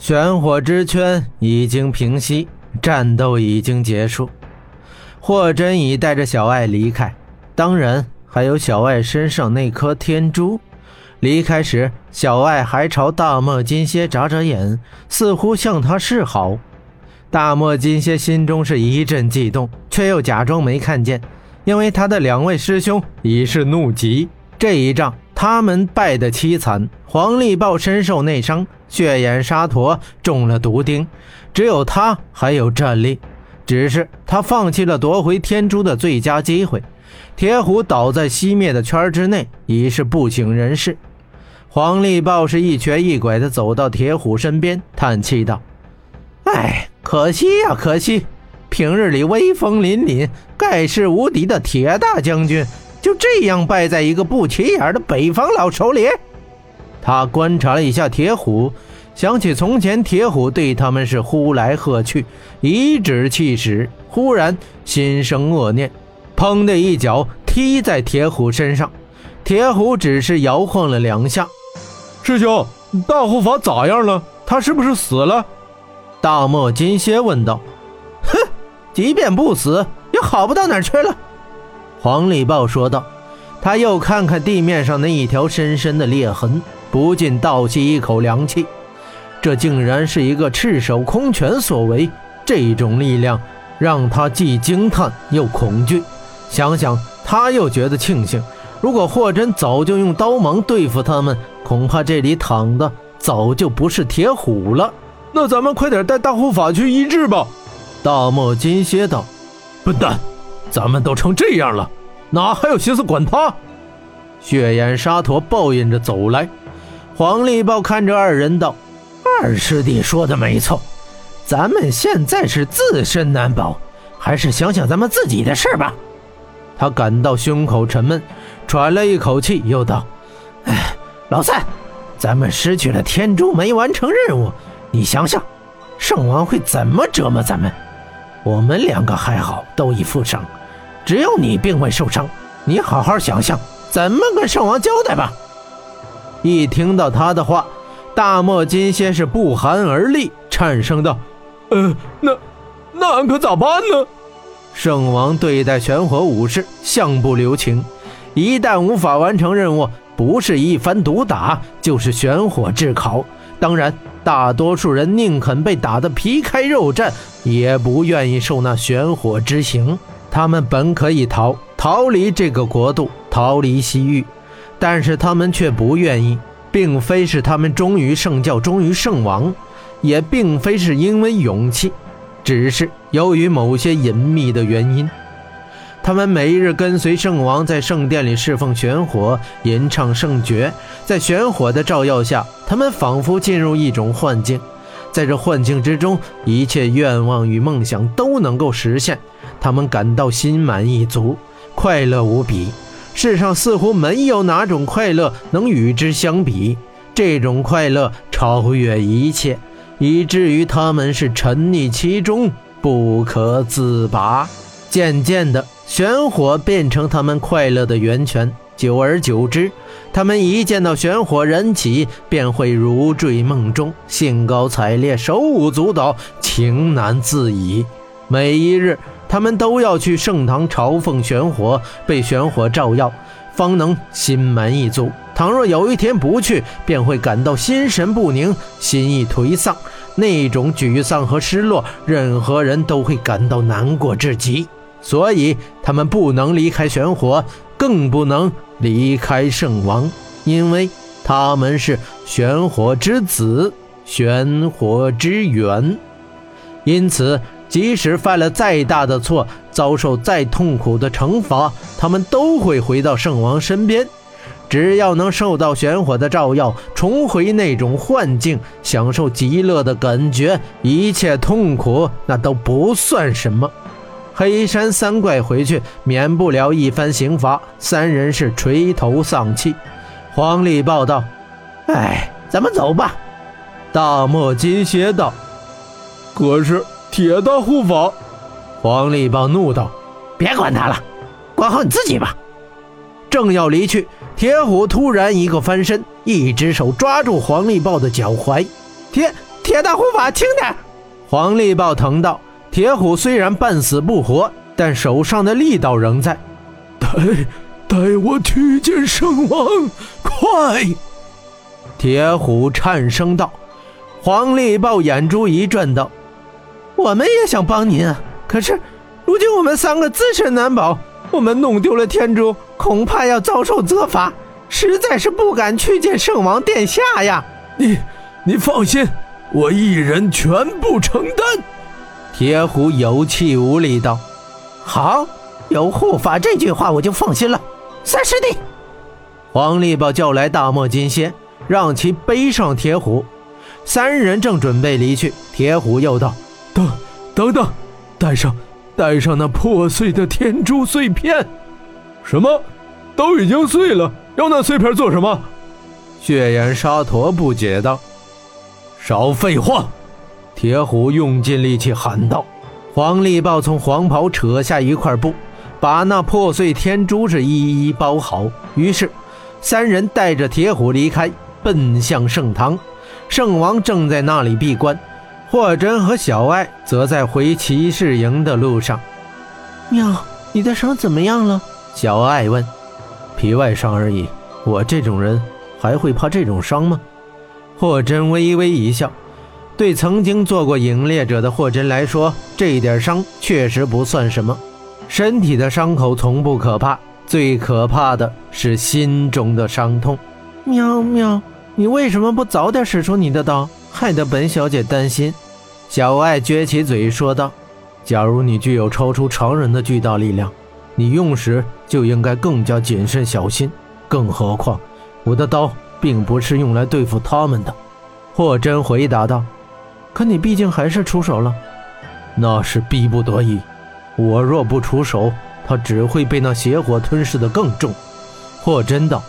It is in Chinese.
玄火之圈已经平息，战斗已经结束。霍真已带着小爱离开，当然还有小爱身上那颗天珠。离开时，小爱还朝大漠金蝎眨眨眼，似乎向他示好。大漠金蝎心中是一阵悸动，却又假装没看见，因为他的两位师兄已是怒极。这一仗他们败得凄惨，黄力豹身受内伤。血眼沙陀中了毒钉，只有他还有战力，只是他放弃了夺回天珠的最佳机会。铁虎倒在熄灭的圈之内，已是不省人事。黄力豹是一瘸一拐地走到铁虎身边，叹气道：“哎，可惜呀，可惜！平日里威风凛凛、盖世无敌的铁大将军，就这样败在一个不起眼的北方佬手里。”他观察了一下铁虎，想起从前铁虎对他们是呼来喝去，颐指气使，忽然心生恶念，砰的一脚踢在铁虎身上。铁虎只是摇晃了两下。师兄，大护法咋样了？他是不是死了？大漠金蝎问道。哼，即便不死，也好不到哪儿去了。黄礼豹说道。他又看看地面上那一条深深的裂痕。不禁倒吸一口凉气，这竟然是一个赤手空拳所为。这种力量让他既惊叹又恐惧。想想，他又觉得庆幸。如果霍真早就用刀芒对付他们，恐怕这里躺的早就不是铁虎了。那咱们快点带大护法去医治吧。大漠金蝎道：“笨蛋，咱们都成这样了，哪还有心思管他？”血眼沙陀抱怨着走来。黄立豹看着二人道：“二师弟说的没错，咱们现在是自身难保，还是想想咱们自己的事吧。”他感到胸口沉闷，喘了一口气，又道：“哎，老三，咱们失去了天珠，没完成任务，你想想，圣王会怎么折磨咱们？我们两个还好，都已负伤，只有你并未受伤，你好好想想，怎么跟圣王交代吧。”一听到他的话，大漠金仙是不寒而栗，颤声道：“呃，那那俺可咋办呢？”圣王对待玄火武士向不留情，一旦无法完成任务，不是一番毒打，就是玄火炙烤。当然，大多数人宁肯被打得皮开肉绽，也不愿意受那玄火之刑。他们本可以逃，逃离这个国度，逃离西域。但是他们却不愿意，并非是他们忠于圣教、忠于圣王，也并非是因为勇气，只是由于某些隐秘的原因。他们每日跟随圣王在圣殿里侍奉玄火，吟唱圣诀，在玄火的照耀下，他们仿佛进入一种幻境，在这幻境之中，一切愿望与梦想都能够实现，他们感到心满意足，快乐无比。世上似乎没有哪种快乐能与之相比，这种快乐超越一切，以至于他们是沉溺其中不可自拔。渐渐的，玄火变成他们快乐的源泉。久而久之，他们一见到玄火燃起，便会如坠梦中，兴高采烈，手舞足蹈，情难自已。每一日。他们都要去圣堂朝奉玄火，被玄火照耀，方能心满意足。倘若有一天不去，便会感到心神不宁，心意颓丧。那种沮丧和失落，任何人都会感到难过至极。所以，他们不能离开玄火，更不能离开圣王，因为他们是玄火之子，玄火之源。因此。即使犯了再大的错，遭受再痛苦的惩罚，他们都会回到圣王身边。只要能受到玄火的照耀，重回那种幻境，享受极乐的感觉，一切痛苦那都不算什么。黑山三怪回去，免不了一番刑罚。三人是垂头丧气。黄历报道：“哎，咱们走吧。”大漠金蝎道：“可是。”铁大护法，黄立豹怒道：“别管他了，管好你自己吧。”正要离去，铁虎突然一个翻身，一只手抓住黄力豹的脚踝。铁铁大护法，轻点！黄力豹疼道：“铁虎虽然半死不活，但手上的力道仍在。带带我去见圣王，快！”铁虎颤声道。黄力豹眼珠一转道：“我们也想帮您啊，可是如今我们三个自身难保，我们弄丢了天珠，恐怕要遭受责罚，实在是不敢去见圣王殿下呀。”你你放心。我一人全部承担。铁虎有气无力道：“好，有护法这句话我就放心了。”三师弟，黄力宝叫来大漠金仙，让其背上铁虎。三人正准备离去，铁虎又道：“等，等等，带上，带上那破碎的天珠碎片。什么？都已经碎了，要那碎片做什么？”血眼沙陀不解道。少废话！铁虎用尽力气喊道。黄力豹从黄袍扯下一块布，把那破碎天珠是一一包好。于是，三人带着铁虎离开，奔向圣堂。圣王正在那里闭关，霍真和小艾则在回骑士营的路上。妙，你的伤怎么样了？小艾问。皮外伤而已，我这种人还会怕这种伤吗？霍真微微一笑，对曾经做过影猎者的霍真来说，这点伤确实不算什么。身体的伤口从不可怕，最可怕的是心中的伤痛。喵喵，你为什么不早点使出你的刀，害得本小姐担心？小爱撅起嘴说道：“假如你具有超出常人的巨大力量，你用时就应该更加谨慎小心。更何况，我的刀……”并不是用来对付他们的，霍真回答道。可你毕竟还是出手了，那是逼不得已。我若不出手，他只会被那邪火吞噬的更重。霍真道。